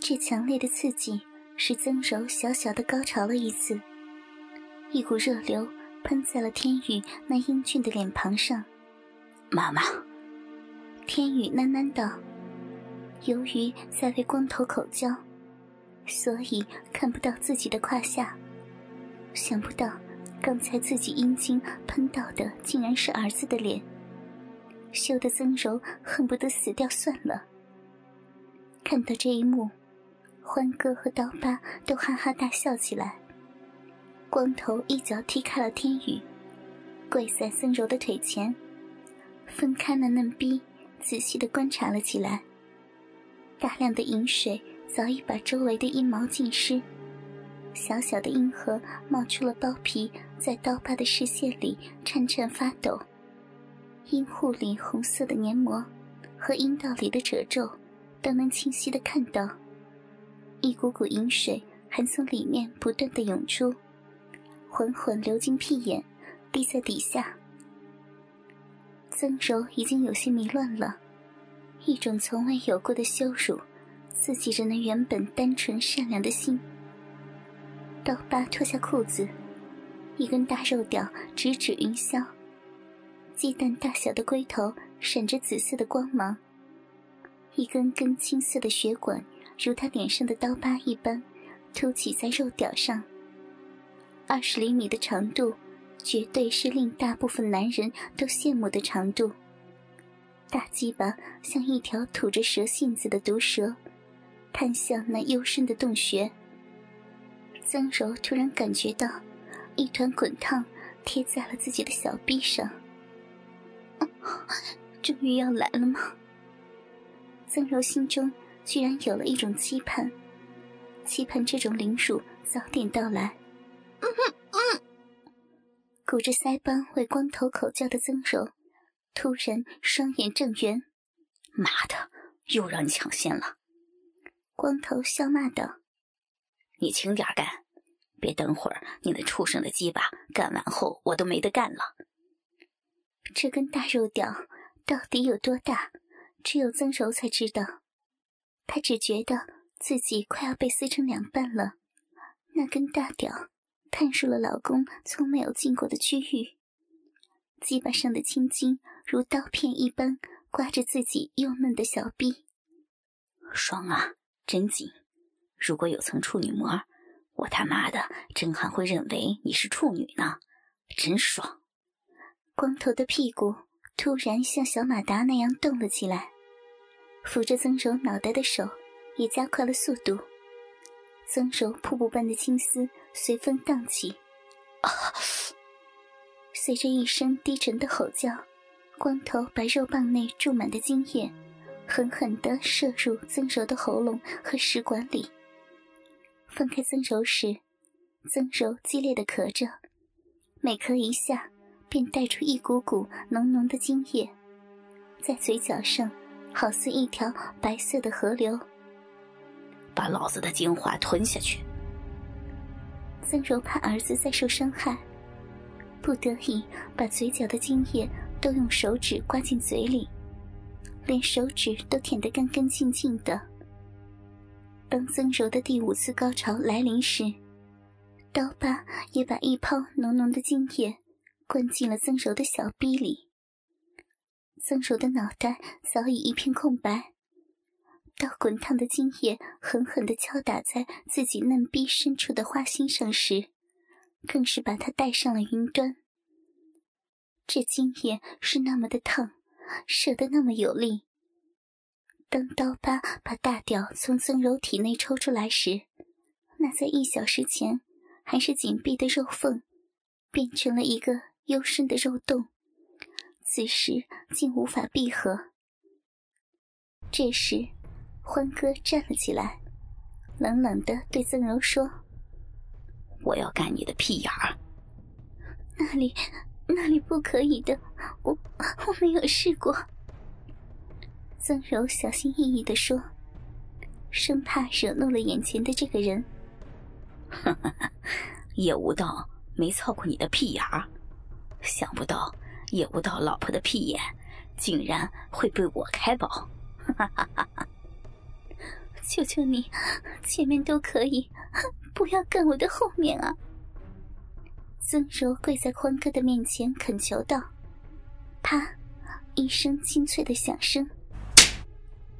这强烈的刺激使曾柔小小的高潮了一次，一股热流喷在了天宇那英俊的脸庞上。妈妈，天宇喃喃道：“由于在为光头口交，所以看不到自己的胯下。想不到刚才自己阴茎喷到的竟然是儿子的脸，羞得曾柔恨不得死掉算了。”看到这一幕，欢哥和刀疤都哈哈大笑起来。光头一脚踢开了天宇，跪在森柔的腿前，分开了嫩逼，仔细的观察了起来。大量的饮水早已把周围的阴毛浸湿，小小的阴核冒出了包皮，在刀疤的视线里颤颤发抖。阴户里红色的黏膜和阴道里的褶皱。都能清晰的看到，一股股饮水还从里面不断的涌出，缓缓流进屁眼，滴在底下。曾柔已经有些迷乱了，一种从未有过的羞辱，刺激着那原本单纯善良的心。刀疤脱下裤子，一根大肉屌直指云霄，鸡蛋大小的龟头闪着紫色的光芒。一根根青色的血管，如他脸上的刀疤一般，凸起在肉屌上。二十厘米的长度，绝对是令大部分男人都羡慕的长度。大鸡巴像一条吐着蛇信子的毒蛇，探向那幽深的洞穴。曾柔突然感觉到，一团滚烫贴在了自己的小臂上。终于要来了吗？曾柔心中居然有了一种期盼，期盼这种凌辱早点到来。嗯嗯，鼓着腮帮为光头口叫的曾柔，突然双眼正圆：“妈的，又让你抢先了！”光头笑骂道：“你轻点干，别等会儿你那畜生的鸡巴干完后，我都没得干了。”这根大肉屌到底有多大？只有曾柔才知道，他只觉得自己快要被撕成两半了。那根大屌探入了老公从没有进过的区域，鸡巴上的青筋如刀片一般刮着自己幼嫩的小臂。爽啊，真紧！如果有层处女膜，我他妈的真还会认为你是处女呢，真爽！光头的屁股。突然像小马达那样动了起来，扶着曾柔脑袋的手也加快了速度。曾柔瀑布般的青丝随风荡起，随着一声低沉的吼叫，光头把肉棒内注满的精液狠狠地射入曾柔的喉咙和食管里。放开曾柔时，曾柔激烈的咳着，每咳一下。便带出一股股浓浓的精液，在嘴角上，好似一条白色的河流。把老子的精华吞下去。曾柔怕儿子再受伤害，不得已把嘴角的精液都用手指刮进嘴里，连手指都舔得干干净净的。当曾柔的第五次高潮来临时，刀疤也把一泡浓浓的精液。灌进了曾柔的小逼里，曾柔的脑袋早已一片空白。当滚烫的精液狠狠地敲打在自己嫩逼深处的花心上时，更是把他带上了云端。这精液是那么的烫，射得那么有力。当刀疤把大屌从曾柔体内抽出来时，那在一小时前还是紧闭的肉缝，变成了一个。幽深的肉洞，此时竟无法闭合。这时，欢哥站了起来，冷冷的对曾柔说：“我要干你的屁眼儿。”“那里，那里不可以的，我我没有试过。”曾柔小心翼翼的说，生怕惹怒了眼前的这个人。“哈哈哈，叶无道没操过你的屁眼儿。”想不到也无道老婆的屁眼，竟然会被我开宝！哈哈哈哈求求你，前面都可以，不要干我的后面啊！曾柔跪在欢哥的面前恳求道：“啪！”一声清脆的响声。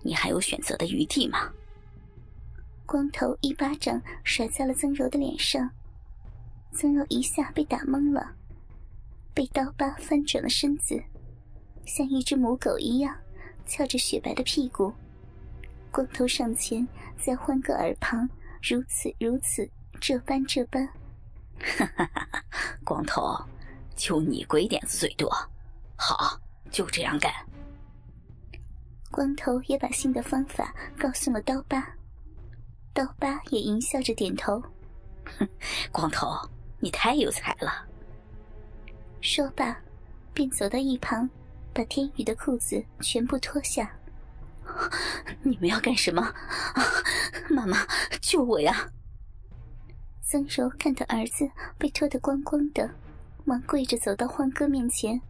你还有选择的余地吗？光头一巴掌甩在了曾柔的脸上，曾柔一下被打懵了，被刀疤翻转了身子，像一只母狗一样翘着雪白的屁股。光头上前，在欢哥耳旁如此如此，这般这般。哈哈哈哈！光头，就你鬼点子最多，好，就这样干。光头也把新的方法告诉了刀疤，刀疤也淫笑着点头。哼，光头，你太有才了。说罢，便走到一旁，把天宇的裤子全部脱下。你们要干什么？妈妈，救我呀！曾柔看到儿子被脱得光光的，忙跪着走到欢哥面前：“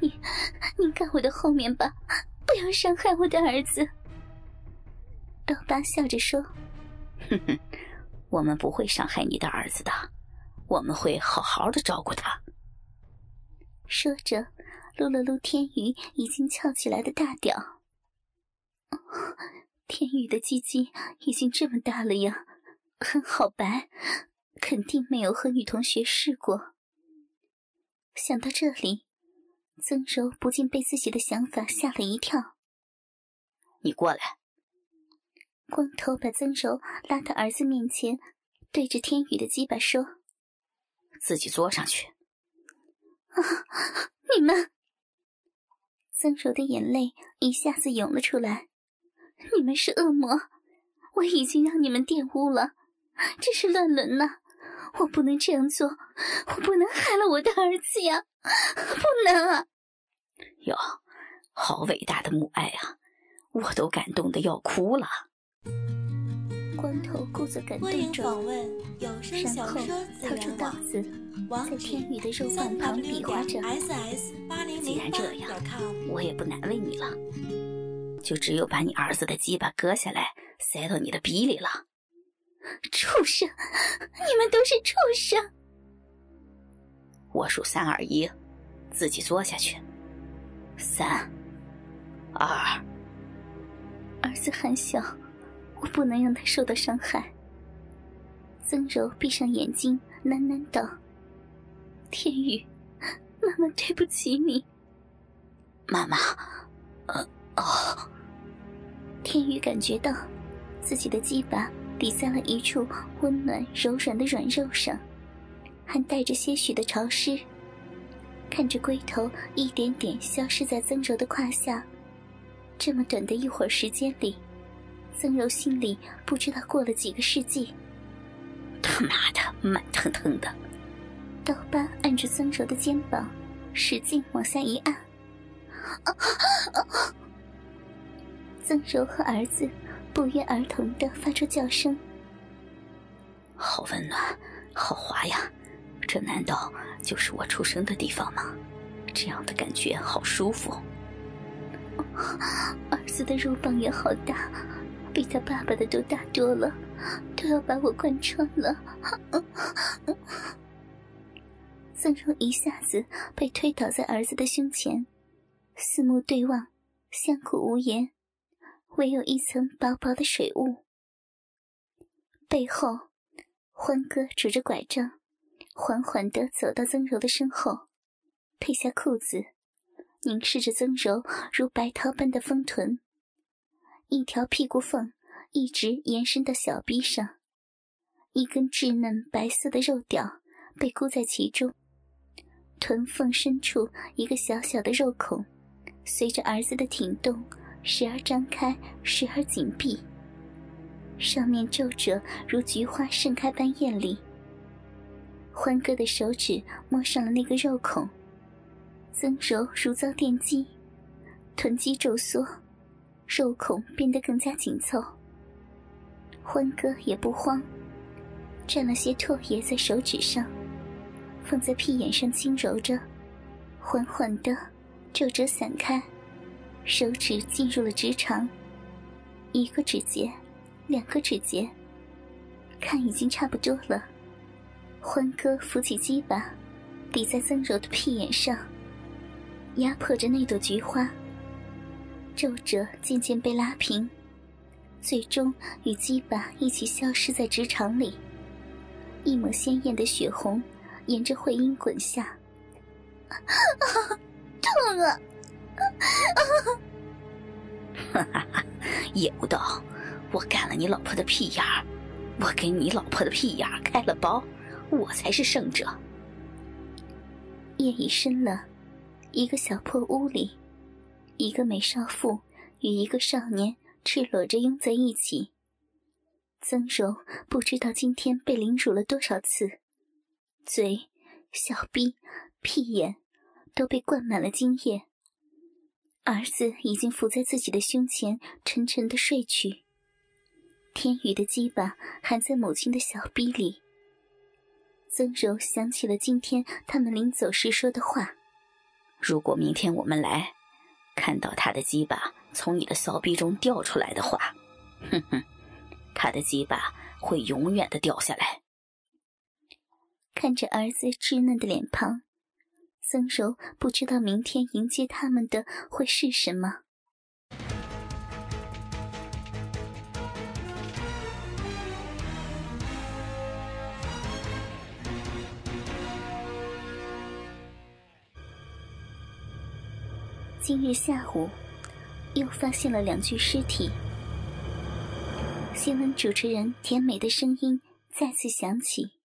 你，你干我的后面吧。”不要伤害我的儿子。刀疤笑着说：“哼哼，我们不会伤害你的儿子的，我们会好好的照顾他。”说着，撸了撸天宇已经翘起来的大屌。天宇的鸡鸡已经这么大了呀，很好白，肯定没有和女同学试过。想到这里。曾柔不禁被自己的想法吓了一跳。你过来。光头把曾柔拉到儿子面前，对着天宇的鸡巴说：“自己坐上去。”啊！你们！曾柔的眼泪一下子涌了出来。你们是恶魔！我已经让你们玷污了，这是乱伦呐！我不能这样做，我不能害了我的儿子呀！不能啊！哟，好伟大的母爱啊！我都感动的要哭了。光头故作感动着，然后掏出刀子，在天宇的肉棒旁比划着。既然这样，我也不难为你了，就只有把你儿子的鸡巴割下来，塞到你的鼻里了。畜生！你们都是畜生！我数三二一，自己坐下去。三、二，儿子还小，我不能让他受到伤害。曾柔闭上眼睛，喃喃道：“天宇，妈妈对不起你。”妈妈，呃，哦。天宇感觉到自己的鸡巴抵在了一处温暖柔软的软肉上，还带着些许的潮湿。看着龟头一点点消失在曾柔的胯下，这么短的一会儿时间里，曾柔心里不知道过了几个世纪。他妈的，慢腾腾的！刀疤按着曾柔的肩膀，使劲往下一按。曾柔和儿子不约而同的发出叫声。好温暖，好滑呀！这难道就是我出生的地方吗？这样的感觉好舒服。儿子的肉棒也好大，比他爸爸的都大多了，都要把我贯穿了。曾柔一下子被推倒在儿子的胸前，四目对望，相顾无言，唯有一层薄薄的水雾。背后，欢哥拄着拐杖。缓缓地走到曾柔的身后，褪下裤子，凝视着曾柔如白桃般的丰臀，一条屁股缝一直延伸到小臂上，一根稚嫩白色的肉屌被箍在其中，臀缝深处一个小小的肉孔，随着儿子的挺动，时而张开，时而紧闭，上面皱褶如菊花盛开般艳丽。欢哥的手指摸上了那个肉孔，曾柔如遭电击，臀肌皱缩，肉孔变得更加紧凑。欢哥也不慌，蘸了些唾液在手指上，放在屁眼上轻揉着，缓缓的皱褶散开，手指进入了直肠，一个指节两个指节，看已经差不多了。欢哥扶起鸡巴，抵在曾柔的屁眼上，压迫着那朵菊花。皱褶渐渐被拉平，最终与鸡巴一起消失在直肠里。一抹鲜艳的血红沿着会阴滚下，痛啊！哈哈哈！野不道，我干了你老婆的屁眼儿，我给你老婆的屁眼儿开了包，我才是胜者。夜已深了，一个小破屋里，一个美少妇与一个少年赤裸着拥在一起。曾柔不知道今天被凌辱了多少次，嘴、小臂、屁眼都被灌满了精液。儿子已经伏在自己的胸前，沉沉的睡去。天宇的鸡巴含在母亲的小臂里。曾柔想起了今天他们临走时说的话：“如果明天我们来，看到他的鸡巴从你的骚逼中掉出来的话，哼哼，他的鸡巴会永远的掉下来。”看着儿子稚嫩的脸庞。曾柔不知道明天迎接他们的会是什么。今日下午，又发现了两具尸体。新闻主持人甜美的声音再次响起。